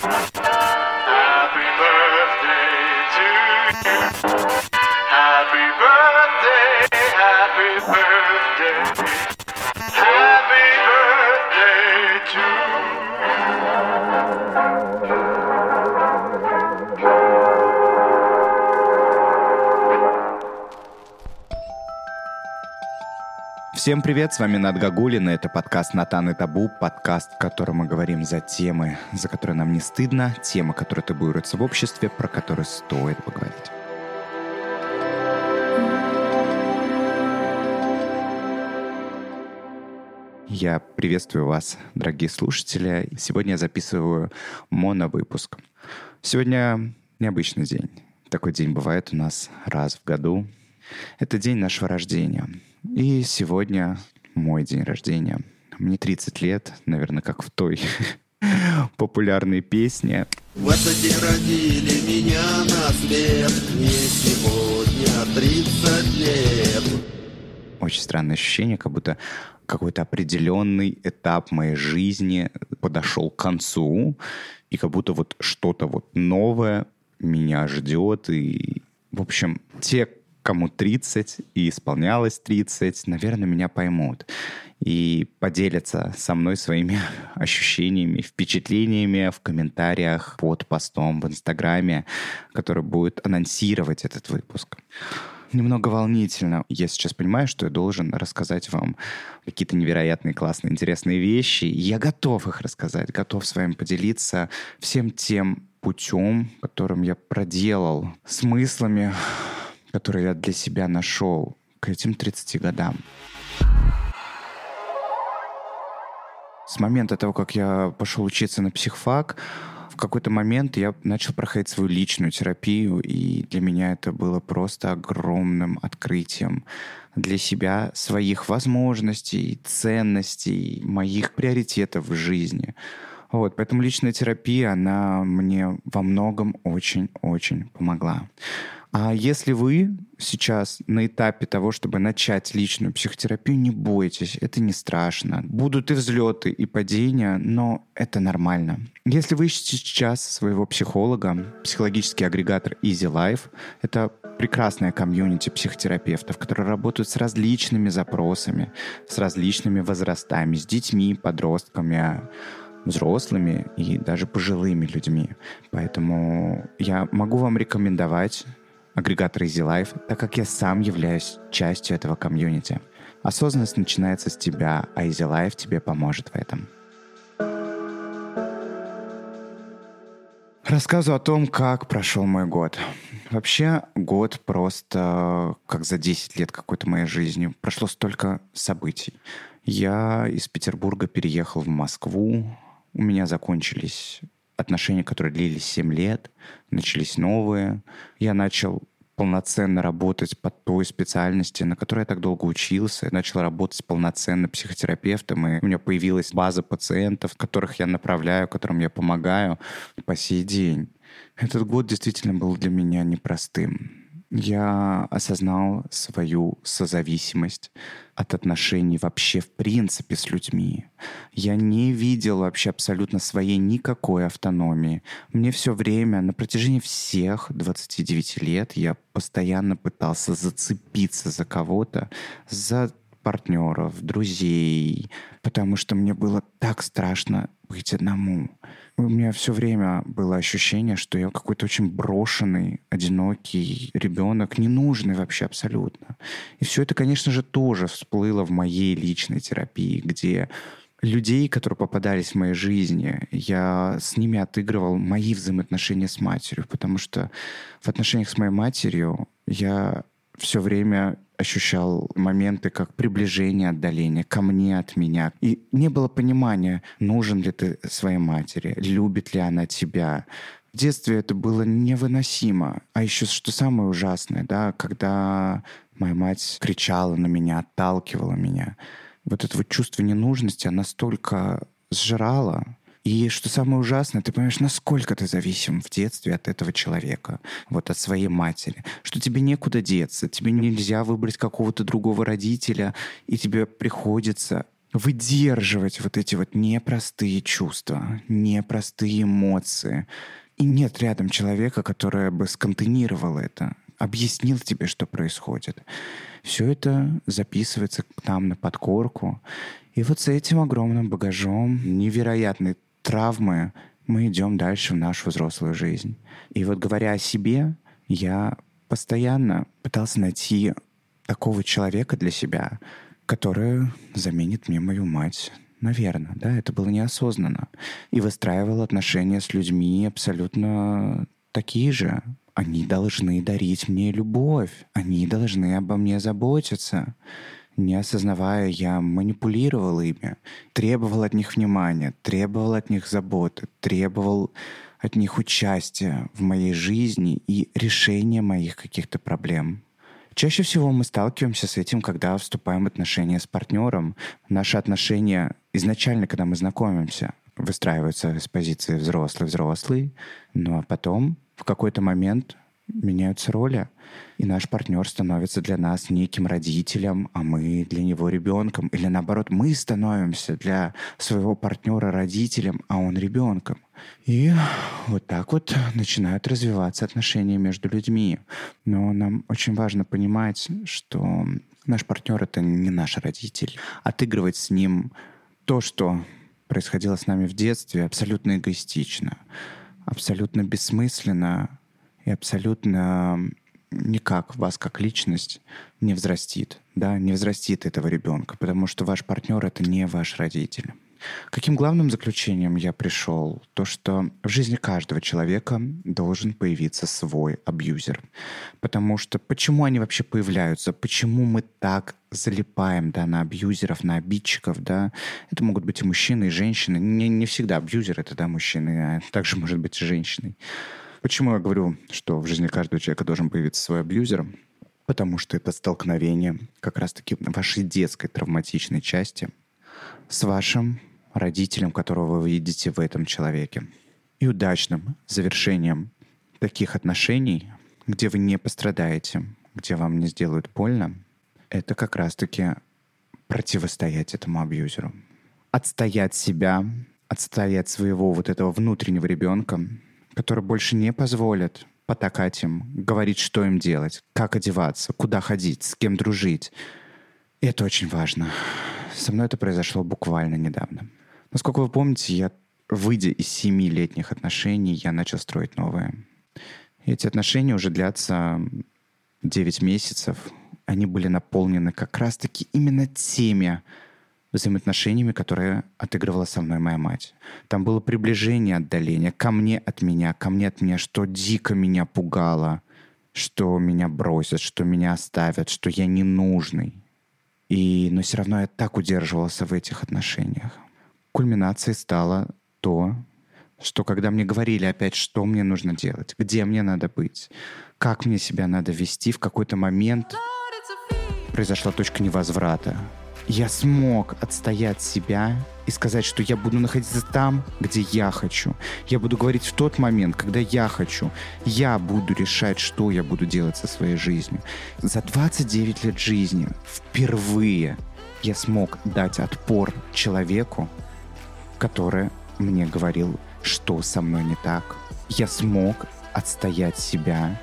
Happy birthday to you. Всем привет, с вами Над Гагулин, и это подкаст «Натан и Табу», подкаст, в котором мы говорим за темы, за которые нам не стыдно, темы, которые табуируются в обществе, про которые стоит поговорить. Я приветствую вас, дорогие слушатели. Сегодня я записываю моновыпуск. Сегодня необычный день. Такой день бывает у нас раз в году. Это день нашего рождения. И сегодня мой день рождения. Мне 30 лет, наверное, как в той популярной песне. В этот день родили меня на свет Мне сегодня 30 лет Очень странное ощущение, как будто какой-то определенный этап моей жизни подошел к концу, и как будто вот что-то вот новое меня ждет. И, в общем, те, кому 30 и исполнялось 30, наверное, меня поймут и поделятся со мной своими ощущениями, впечатлениями в комментариях под постом в Инстаграме, который будет анонсировать этот выпуск. Немного волнительно. Я сейчас понимаю, что я должен рассказать вам какие-то невероятные, классные, интересные вещи. Я готов их рассказать, готов с вами поделиться всем тем путем, которым я проделал, смыслами, которые я для себя нашел к этим 30 годам. С момента того, как я пошел учиться на психфак, в какой-то момент я начал проходить свою личную терапию, и для меня это было просто огромным открытием для себя, своих возможностей, ценностей, моих приоритетов в жизни. Вот, поэтому личная терапия, она мне во многом очень-очень помогла. А если вы сейчас на этапе того, чтобы начать личную психотерапию, не бойтесь, это не страшно. Будут и взлеты, и падения, но это нормально. Если вы ищете сейчас своего психолога, психологический агрегатор Easy Life, это прекрасная комьюнити психотерапевтов, которые работают с различными запросами, с различными возрастами, с детьми, подростками, взрослыми и даже пожилыми людьми. Поэтому я могу вам рекомендовать агрегатор Easy Life, так как я сам являюсь частью этого комьюнити. Осознанность начинается с тебя, а Easy Life тебе поможет в этом. Рассказываю о том, как прошел мой год. Вообще, год просто как за 10 лет какой-то моей жизни. Прошло столько событий. Я из Петербурга переехал в Москву. У меня закончились отношения, которые длились 7 лет, начались новые. Я начал полноценно работать по той специальности, на которой я так долго учился. Я начал работать полноценно психотерапевтом, и у меня появилась база пациентов, которых я направляю, которым я помогаю по сей день. Этот год действительно был для меня непростым я осознал свою созависимость от отношений вообще в принципе с людьми. Я не видел вообще абсолютно своей никакой автономии. Мне все время, на протяжении всех 29 лет, я постоянно пытался зацепиться за кого-то, за партнеров, друзей, потому что мне было так страшно быть одному. У меня все время было ощущение, что я какой-то очень брошенный, одинокий ребенок, ненужный вообще абсолютно. И все это, конечно же, тоже всплыло в моей личной терапии, где людей, которые попадались в моей жизни, я с ними отыгрывал мои взаимоотношения с матерью, потому что в отношениях с моей матерью я все время ощущал моменты как приближение, отдаление ко мне от меня. И не было понимания, нужен ли ты своей матери, любит ли она тебя. В детстве это было невыносимо. А еще что самое ужасное, да, когда моя мать кричала на меня, отталкивала меня. Вот это вот чувство ненужности, она столько сжирала, и что самое ужасное, ты понимаешь, насколько ты зависим в детстве от этого человека, вот от своей матери, что тебе некуда деться, тебе нельзя выбрать какого-то другого родителя, и тебе приходится выдерживать вот эти вот непростые чувства, непростые эмоции. И нет рядом человека, который бы сконтейнировал это, объяснил тебе, что происходит. Все это записывается к нам на подкорку. И вот с этим огромным багажом невероятной травмы мы идем дальше в нашу взрослую жизнь. И вот говоря о себе, я постоянно пытался найти такого человека для себя, который заменит мне мою мать. Наверное, да, это было неосознанно. И выстраивал отношения с людьми абсолютно такие же. Они должны дарить мне любовь. Они должны обо мне заботиться. Не осознавая, я манипулировал ими, требовал от них внимания, требовал от них заботы, требовал от них участия в моей жизни и решения моих каких-то проблем. Чаще всего мы сталкиваемся с этим, когда вступаем в отношения с партнером. Наши отношения изначально, когда мы знакомимся, выстраиваются с позиции взрослый-взрослый, ну а потом в какой-то момент меняются роли, и наш партнер становится для нас неким родителем, а мы для него ребенком. Или наоборот, мы становимся для своего партнера родителем, а он ребенком. И вот так вот начинают развиваться отношения между людьми. Но нам очень важно понимать, что наш партнер это не наш родитель. Отыгрывать с ним то, что происходило с нами в детстве, абсолютно эгоистично, абсолютно бессмысленно, и абсолютно никак вас как личность не взрастит, да, не взрастит этого ребенка, потому что ваш партнер это не ваш родитель. Каким главным заключением я пришел? То, что в жизни каждого человека должен появиться свой абьюзер. Потому что почему они вообще появляются? Почему мы так залипаем да, на абьюзеров, на обидчиков? Да? Это могут быть и мужчины, и женщины. Не, не всегда абьюзер это да, мужчины, а также может быть и женщиной. Почему я говорю, что в жизни каждого человека должен появиться свой абьюзер? Потому что это столкновение как раз-таки вашей детской травматичной части с вашим родителем, которого вы видите в этом человеке. И удачным завершением таких отношений, где вы не пострадаете, где вам не сделают больно, это как раз-таки противостоять этому абьюзеру. Отстоять себя, отстоять своего вот этого внутреннего ребенка, который больше не позволит потакать им, говорить, что им делать, как одеваться, куда ходить, с кем дружить. И это очень важно. Со мной это произошло буквально недавно. Насколько вы помните, я, выйдя из семилетних отношений, я начал строить новые. И эти отношения уже длятся 9 месяцев. Они были наполнены как раз-таки именно теми взаимоотношениями, которые отыгрывала со мной моя мать. Там было приближение, отдаление ко мне от меня, ко мне от меня, что дико меня пугало, что меня бросят, что меня оставят, что я ненужный. И, но все равно я так удерживался в этих отношениях. Кульминацией стало то, что когда мне говорили опять, что мне нужно делать, где мне надо быть, как мне себя надо вести, в какой-то момент произошла точка невозврата я смог отстоять себя и сказать, что я буду находиться там, где я хочу. Я буду говорить в тот момент, когда я хочу. Я буду решать, что я буду делать со своей жизнью. За 29 лет жизни впервые я смог дать отпор человеку, который мне говорил, что со мной не так. Я смог отстоять себя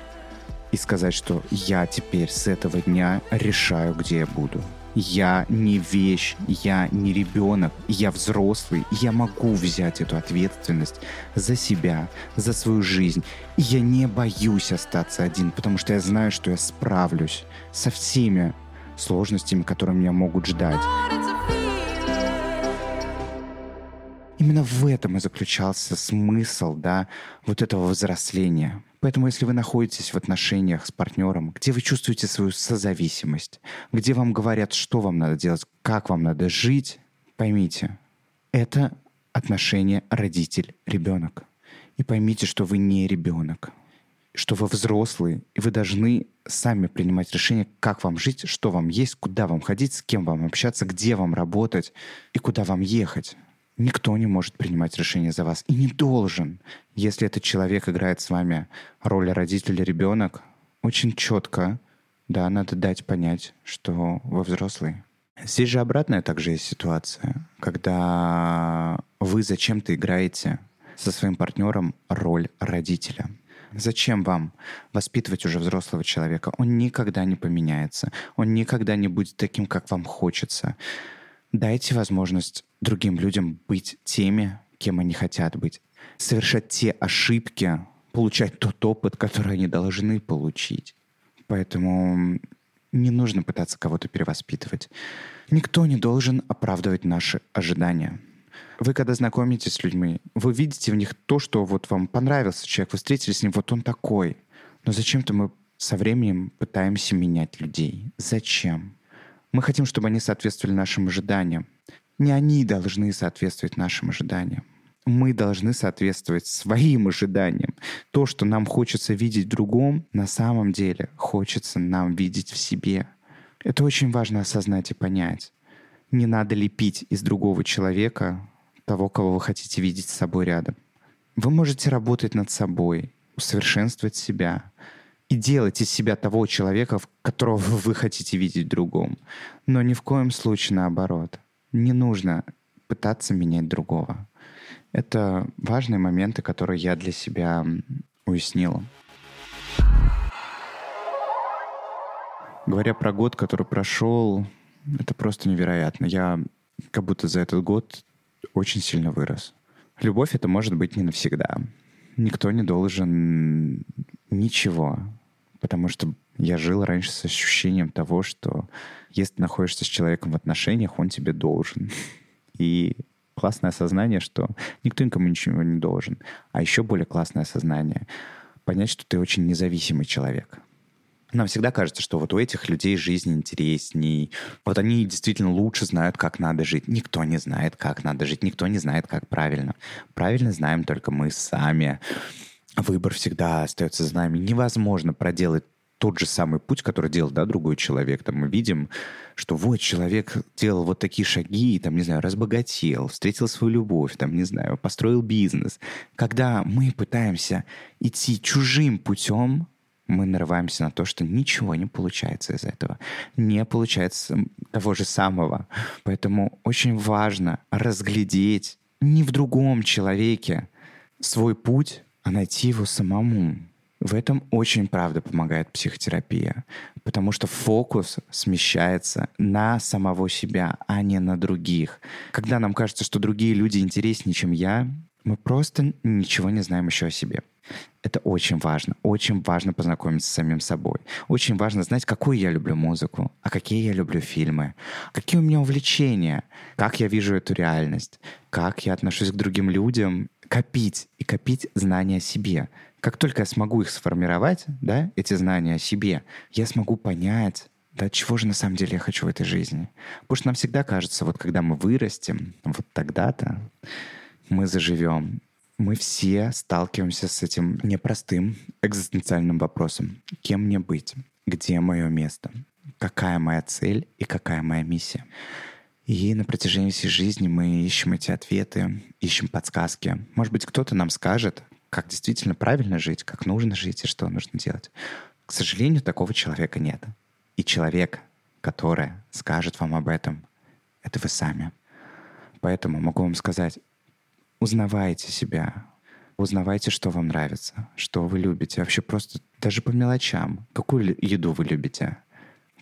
и сказать, что я теперь с этого дня решаю, где я буду. Я не вещь, я не ребенок, я взрослый, я могу взять эту ответственность за себя, за свою жизнь. И я не боюсь остаться один, потому что я знаю, что я справлюсь со всеми сложностями, которые меня могут ждать. Именно в этом и заключался смысл, да, вот этого взросления. Поэтому если вы находитесь в отношениях с партнером, где вы чувствуете свою созависимость, где вам говорят, что вам надо делать, как вам надо жить, поймите, это отношение родитель-ребенок. И поймите, что вы не ребенок, что вы взрослый, и вы должны сами принимать решение, как вам жить, что вам есть, куда вам ходить, с кем вам общаться, где вам работать и куда вам ехать. Никто не может принимать решение за вас и не должен. Если этот человек играет с вами роль родителя ребенок, очень четко, да, надо дать понять, что вы взрослый. Здесь же обратная также есть ситуация, когда вы зачем-то играете со своим партнером роль родителя. Зачем вам воспитывать уже взрослого человека? Он никогда не поменяется. Он никогда не будет таким, как вам хочется. Дайте возможность другим людям быть теми, кем они хотят быть. Совершать те ошибки, получать тот опыт, который они должны получить. Поэтому не нужно пытаться кого-то перевоспитывать. Никто не должен оправдывать наши ожидания. Вы, когда знакомитесь с людьми, вы видите в них то, что вот вам понравился человек, вы встретились с ним, вот он такой. Но зачем-то мы со временем пытаемся менять людей. Зачем? Мы хотим, чтобы они соответствовали нашим ожиданиям. Не они должны соответствовать нашим ожиданиям. Мы должны соответствовать своим ожиданиям. То, что нам хочется видеть в другом, на самом деле хочется нам видеть в себе. Это очень важно осознать и понять. Не надо лепить из другого человека того, кого вы хотите видеть с собой рядом. Вы можете работать над собой, усовершенствовать себя и делать из себя того человека, которого вы хотите видеть другом. Но ни в коем случае наоборот. Не нужно пытаться менять другого. Это важные моменты, которые я для себя уяснила. Говоря про год, который прошел, это просто невероятно. Я как будто за этот год очень сильно вырос. Любовь это может быть не навсегда. Никто не должен ничего, потому что я жил раньше с ощущением того, что если ты находишься с человеком в отношениях, он тебе должен. И классное осознание, что никто никому ничего не должен. А еще более классное осознание — понять, что ты очень независимый человек — нам всегда кажется, что вот у этих людей жизнь интересней. Вот они действительно лучше знают, как надо жить. Никто не знает, как надо жить. Никто не знает, как правильно. Правильно знаем только мы сами. Выбор всегда остается за нами. Невозможно проделать тот же самый путь, который делал, да, другой человек. Там мы видим, что вот человек делал вот такие шаги, там, не знаю, разбогател, встретил свою любовь, там, не знаю, построил бизнес. Когда мы пытаемся идти чужим путем, мы нарываемся на то, что ничего не получается из этого. Не получается того же самого. Поэтому очень важно разглядеть не в другом человеке свой путь, а найти его самому. В этом очень, правда, помогает психотерапия, потому что фокус смещается на самого себя, а не на других. Когда нам кажется, что другие люди интереснее, чем я, мы просто ничего не знаем еще о себе. Это очень важно. Очень важно познакомиться с самим собой. Очень важно знать, какую я люблю музыку, а какие я люблю фильмы, какие у меня увлечения, как я вижу эту реальность, как я отношусь к другим людям. Копить и копить знания о себе. Как только я смогу их сформировать, да, эти знания о себе, я смогу понять, да чего же на самом деле я хочу в этой жизни. Потому что нам всегда кажется, вот когда мы вырастем, вот тогда-то мы заживем мы все сталкиваемся с этим непростым экзистенциальным вопросом. Кем мне быть? Где мое место? Какая моя цель и какая моя миссия? И на протяжении всей жизни мы ищем эти ответы, ищем подсказки. Может быть, кто-то нам скажет, как действительно правильно жить, как нужно жить и что нужно делать. К сожалению, такого человека нет. И человек, который скажет вам об этом, это вы сами. Поэтому могу вам сказать, узнавайте себя, узнавайте, что вам нравится, что вы любите. Вообще просто даже по мелочам. Какую еду вы любите?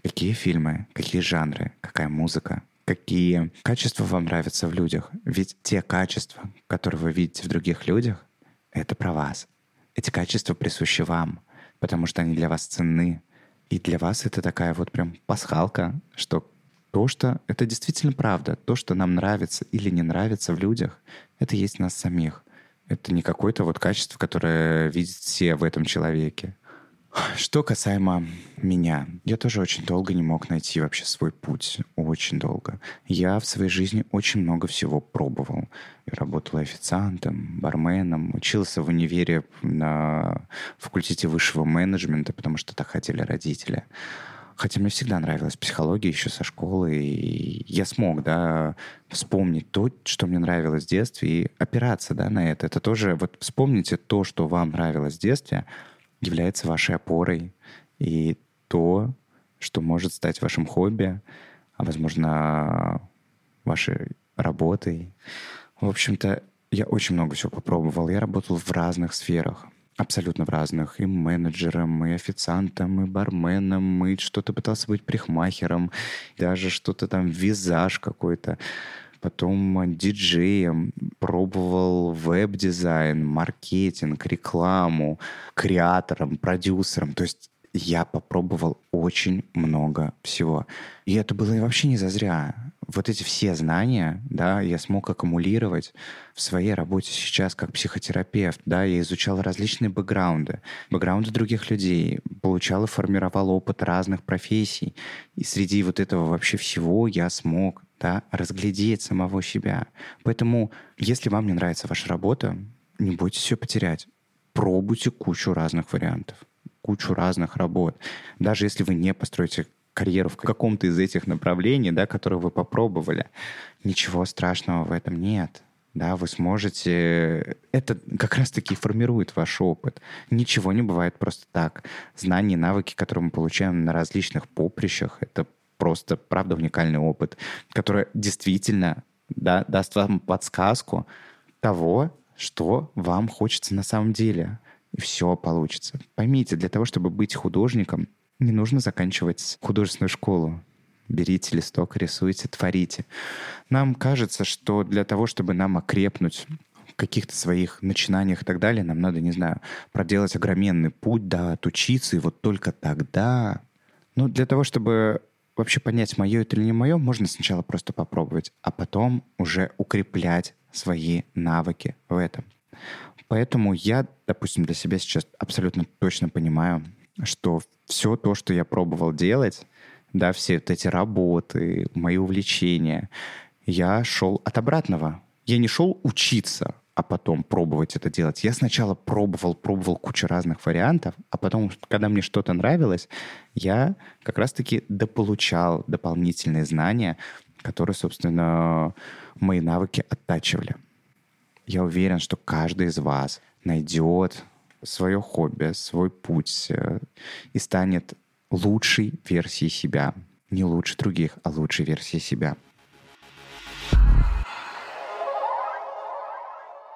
Какие фильмы, какие жанры, какая музыка, какие качества вам нравятся в людях. Ведь те качества, которые вы видите в других людях, это про вас. Эти качества присущи вам, потому что они для вас ценны. И для вас это такая вот прям пасхалка, что то, что это действительно правда, то, что нам нравится или не нравится в людях, это есть нас самих. Это не какое-то вот качество, которое видят все в этом человеке. Что касаемо меня, я тоже очень долго не мог найти вообще свой путь. Очень долго. Я в своей жизни очень много всего пробовал. Я работал официантом, барменом, учился в универе на факультете высшего менеджмента, потому что так хотели родители. Хотя мне всегда нравилась психология еще со школы, и я смог, да, вспомнить то, что мне нравилось в детстве, и опираться, да, на это. Это тоже, вот вспомните то, что вам нравилось в детстве, является вашей опорой, и то, что может стать вашим хобби, а, возможно, вашей работой. В общем-то, я очень много всего попробовал. Я работал в разных сферах абсолютно в разных. И менеджером, и официантом, и барменом, и что-то пытался быть прихмахером, даже что-то там, визаж какой-то. Потом диджеем, пробовал веб-дизайн, маркетинг, рекламу, креатором, продюсером. То есть я попробовал очень много всего. И это было вообще не зазря. Вот эти все знания, да, я смог аккумулировать в своей работе сейчас как психотерапевт, да, я изучал различные бэкграунды, бэкграунды других людей, получал и формировал опыт разных профессий. И среди вот этого вообще всего я смог, да, разглядеть самого себя. Поэтому, если вам не нравится ваша работа, не бойтесь ее потерять. Пробуйте кучу разных вариантов кучу разных работ. Даже если вы не построите карьеру в каком-то из этих направлений, да, которые вы попробовали, ничего страшного в этом нет. Да, вы сможете... Это как раз-таки формирует ваш опыт. Ничего не бывает просто так. Знания, навыки, которые мы получаем на различных поприщах, это просто, правда, уникальный опыт, который действительно да, даст вам подсказку того, что вам хочется на самом деле и все получится. Поймите, для того, чтобы быть художником, не нужно заканчивать художественную школу. Берите листок, рисуйте, творите. Нам кажется, что для того, чтобы нам окрепнуть каких-то своих начинаниях и так далее, нам надо, не знаю, проделать огроменный путь, да, отучиться, и вот только тогда... Ну, для того, чтобы вообще понять, мое это или не мое, можно сначала просто попробовать, а потом уже укреплять свои навыки в этом. Поэтому я, допустим, для себя сейчас абсолютно точно понимаю, что все то, что я пробовал делать, да, все вот эти работы, мои увлечения, я шел от обратного. Я не шел учиться, а потом пробовать это делать. Я сначала пробовал, пробовал кучу разных вариантов, а потом, когда мне что-то нравилось, я как раз-таки дополучал дополнительные знания, которые, собственно, мои навыки оттачивали. Я уверен, что каждый из вас найдет свое хобби, свой путь э, и станет лучшей версией себя. Не лучше других, а лучшей версией себя.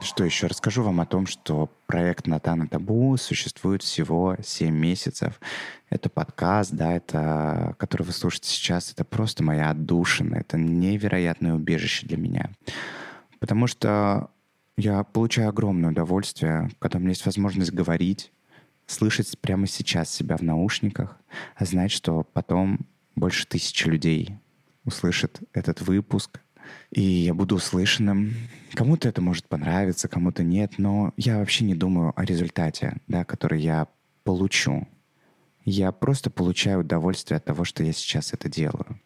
Что еще? Расскажу вам о том, что проект Натана Табу существует всего 7 месяцев. Это подкаст, да, это, который вы слушаете сейчас, это просто моя отдушина, это невероятное убежище для меня. Потому что я получаю огромное удовольствие, когда у меня есть возможность говорить, слышать прямо сейчас себя в наушниках, а знать, что потом больше тысячи людей услышат этот выпуск, и я буду услышанным. Кому-то это может понравиться, кому-то нет, но я вообще не думаю о результате, да, который я получу. Я просто получаю удовольствие от того, что я сейчас это делаю.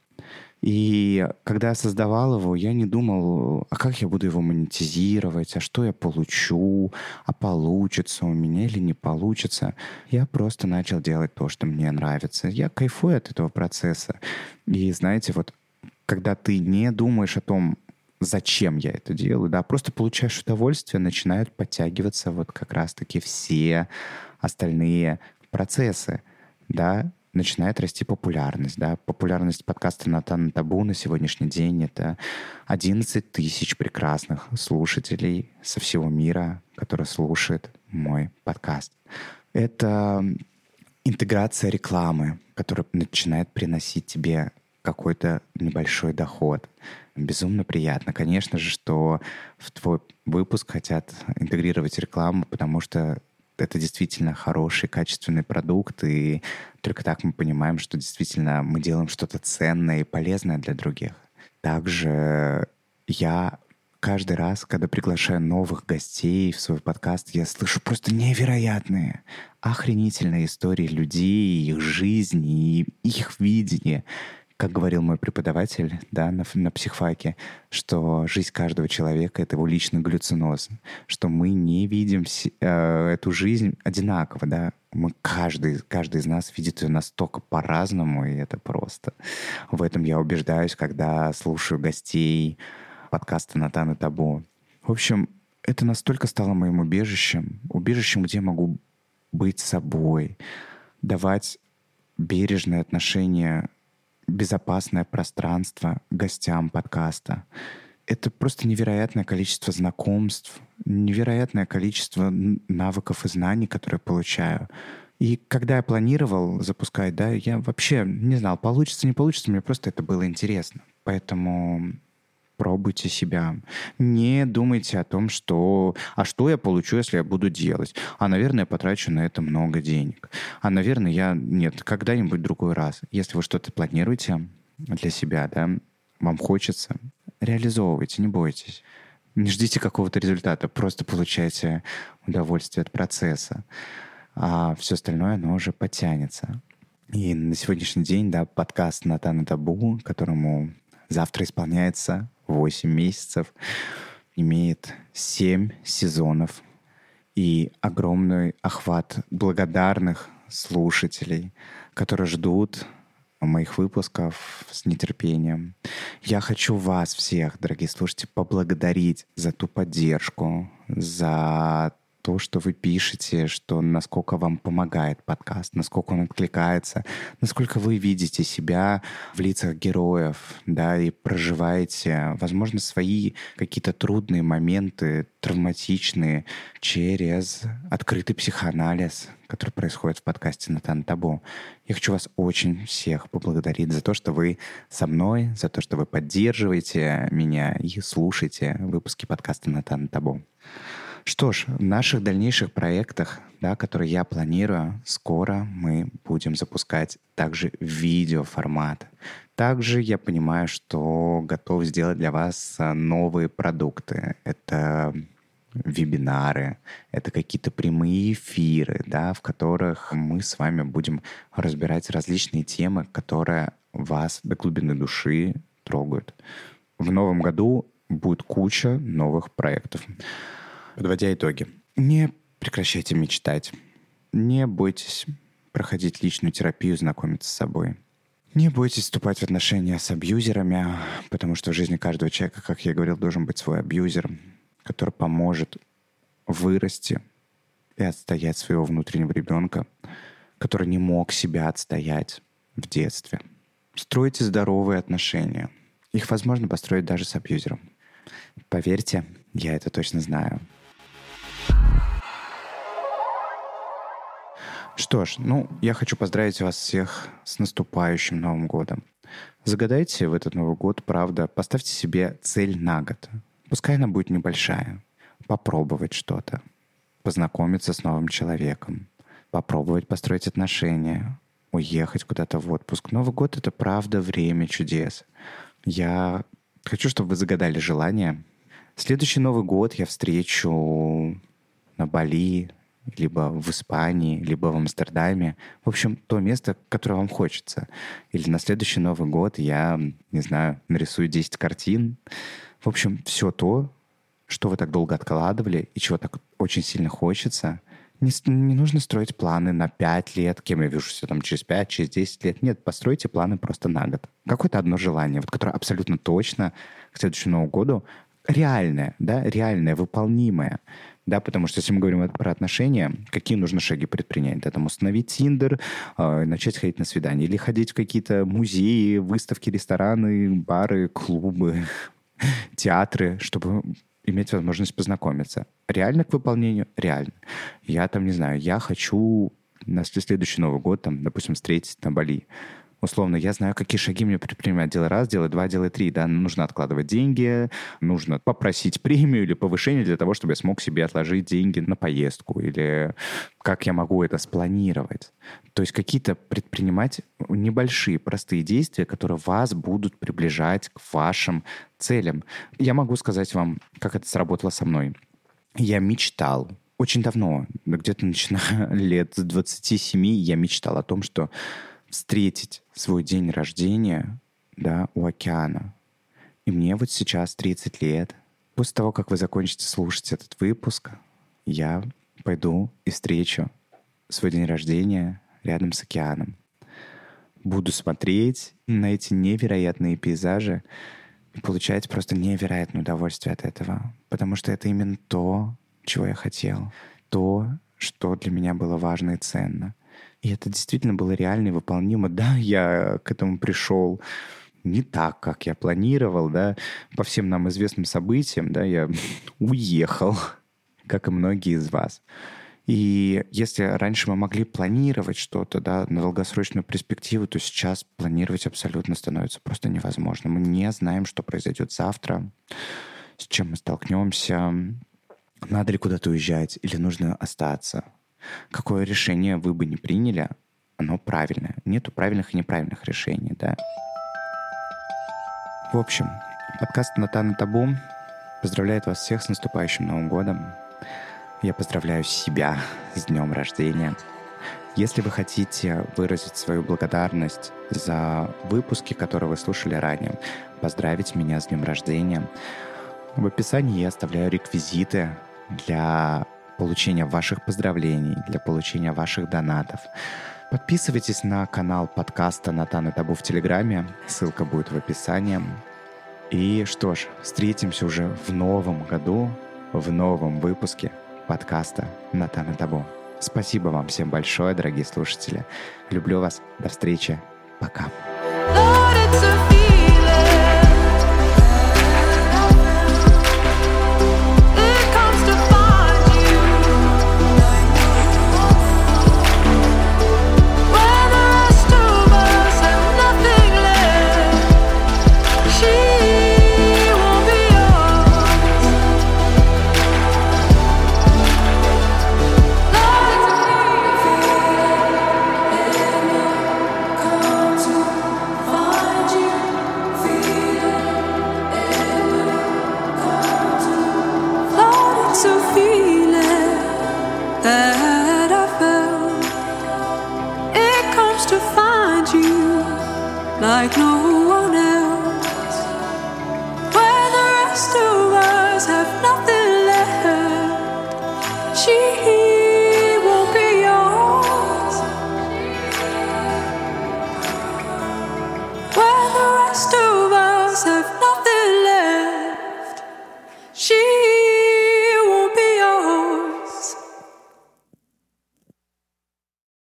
И когда я создавал его, я не думал, а как я буду его монетизировать, а что я получу, а получится у меня или не получится. Я просто начал делать то, что мне нравится. Я кайфую от этого процесса. И знаете, вот когда ты не думаешь о том, зачем я это делаю, да, просто получаешь удовольствие, начинают подтягиваться вот как раз-таки все остальные процессы, да, начинает расти популярность. Да? Популярность подкаста «Натан Табу» на сегодняшний день — это 11 тысяч прекрасных слушателей со всего мира, которые слушают мой подкаст. Это интеграция рекламы, которая начинает приносить тебе какой-то небольшой доход. Безумно приятно. Конечно же, что в твой выпуск хотят интегрировать рекламу, потому что это действительно хороший, качественный продукт, и только так мы понимаем, что действительно мы делаем что-то ценное и полезное для других. Также я каждый раз, когда приглашаю новых гостей в свой подкаст, я слышу просто невероятные, охренительные истории людей, их жизни, их видения как говорил мой преподаватель да, на, на психфаке, что жизнь каждого человека — это его личный галлюциноз, что мы не видим э, эту жизнь одинаково, да, мы каждый, каждый из нас видит ее настолько по-разному, и это просто... В этом я убеждаюсь, когда слушаю гостей подкаста «Натан и Табу». В общем, это настолько стало моим убежищем, убежищем, где я могу быть собой, давать бережное отношение безопасное пространство гостям подкаста. Это просто невероятное количество знакомств, невероятное количество навыков и знаний, которые получаю. И когда я планировал запускать, да, я вообще не знал, получится, не получится, мне просто это было интересно. Поэтому пробуйте себя. Не думайте о том, что «а что я получу, если я буду делать?» А, наверное, я потрачу на это много денег. А, наверное, я... Нет, когда-нибудь другой раз. Если вы что-то планируете для себя, да, вам хочется, реализовывайте, не бойтесь. Не ждите какого-то результата, просто получайте удовольствие от процесса. А все остальное, оно уже потянется. И на сегодняшний день, да, подкаст Натана Табу, которому завтра исполняется 8 месяцев, имеет 7 сезонов и огромный охват благодарных слушателей, которые ждут моих выпусков с нетерпением. Я хочу вас всех, дорогие слушатели, поблагодарить за ту поддержку, за то, что вы пишете, что насколько вам помогает подкаст, насколько он откликается, насколько вы видите себя в лицах героев, да, и проживаете, возможно, свои какие-то трудные моменты, травматичные, через открытый психоанализ, который происходит в подкасте Натан Табу. Я хочу вас очень всех поблагодарить за то, что вы со мной, за то, что вы поддерживаете меня и слушаете выпуски подкаста Натан Табу. Что ж, в наших дальнейших проектах, да, которые я планирую, скоро мы будем запускать также видеоформат. Также я понимаю, что готов сделать для вас а, новые продукты. Это вебинары, это какие-то прямые эфиры, да, в которых мы с вами будем разбирать различные темы, которые вас до глубины души трогают. В новом году будет куча новых проектов. Подводя итоги. Не прекращайте мечтать. Не бойтесь проходить личную терапию, знакомиться с собой. Не бойтесь вступать в отношения с абьюзерами, потому что в жизни каждого человека, как я говорил, должен быть свой абьюзер, который поможет вырасти и отстоять своего внутреннего ребенка, который не мог себя отстоять в детстве. Стройте здоровые отношения. Их возможно построить даже с абьюзером. Поверьте, я это точно знаю. Что ж, ну, я хочу поздравить вас всех с наступающим Новым годом. Загадайте в этот Новый год, правда, поставьте себе цель на год. Пускай она будет небольшая. Попробовать что-то. Познакомиться с новым человеком. Попробовать построить отношения. Уехать куда-то в отпуск. Новый год — это правда время чудес. Я хочу, чтобы вы загадали желание. Следующий Новый год я встречу на Бали, либо в Испании, либо в Амстердаме. В общем, то место, которое вам хочется. Или на следующий Новый год я, не знаю, нарисую 10 картин. В общем, все то, что вы так долго откладывали и чего так очень сильно хочется. Не, не нужно строить планы на 5 лет, кем я вижу себя там через 5, через 10 лет. Нет, постройте планы просто на год. Какое-то одно желание, вот, которое абсолютно точно к следующему Новому году реальное, да, реальное, выполнимое да, потому что если мы говорим про отношения, какие нужно шаги предпринять? Да, там установить Тиндер, э, начать ходить на свидание, или ходить в какие-то музеи, выставки, рестораны, бары, клубы, театры, чтобы иметь возможность познакомиться. Реально к выполнению? Реально. Я там, не знаю, я хочу на следующий Новый год, там, допустим, встретить на Бали условно, я знаю, какие шаги мне предпринимать. Делай раз, делай два, делай три. Да? Нужно откладывать деньги, нужно попросить премию или повышение для того, чтобы я смог себе отложить деньги на поездку. Или как я могу это спланировать. То есть какие-то предпринимать небольшие, простые действия, которые вас будут приближать к вашим целям. Я могу сказать вам, как это сработало со мной. Я мечтал очень давно, где-то начиная лет с 27, я мечтал о том, что встретить свой день рождения да, у океана. И мне вот сейчас 30 лет. После того, как вы закончите слушать этот выпуск, я пойду и встречу свой день рождения рядом с океаном. Буду смотреть на эти невероятные пейзажи и получать просто невероятное удовольствие от этого. Потому что это именно то, чего я хотел. То, что для меня было важно и ценно. И это действительно было реально и выполнимо. Да, я к этому пришел не так, как я планировал, да, по всем нам известным событиям, да, я уехал, как и многие из вас. И если раньше мы могли планировать что-то да, на долгосрочную перспективу, то сейчас планировать абсолютно становится просто невозможно. Мы не знаем, что произойдет завтра, с чем мы столкнемся, надо ли куда-то уезжать или нужно остаться. Какое решение вы бы не приняли, оно правильное. Нету правильных и неправильных решений, да. В общем, подкаст «Натана Табу» поздравляет вас всех с наступающим Новым годом. Я поздравляю себя с днем рождения. Если вы хотите выразить свою благодарность за выпуски, которые вы слушали ранее, поздравить меня с днем рождения, в описании я оставляю реквизиты для получения ваших поздравлений, для получения ваших донатов. Подписывайтесь на канал подкаста Натан и Табу в Телеграме. Ссылка будет в описании. И что ж, встретимся уже в новом году, в новом выпуске подкаста Натан и Табу. Спасибо вам всем большое, дорогие слушатели. Люблю вас. До встречи. Пока. Lord, it's a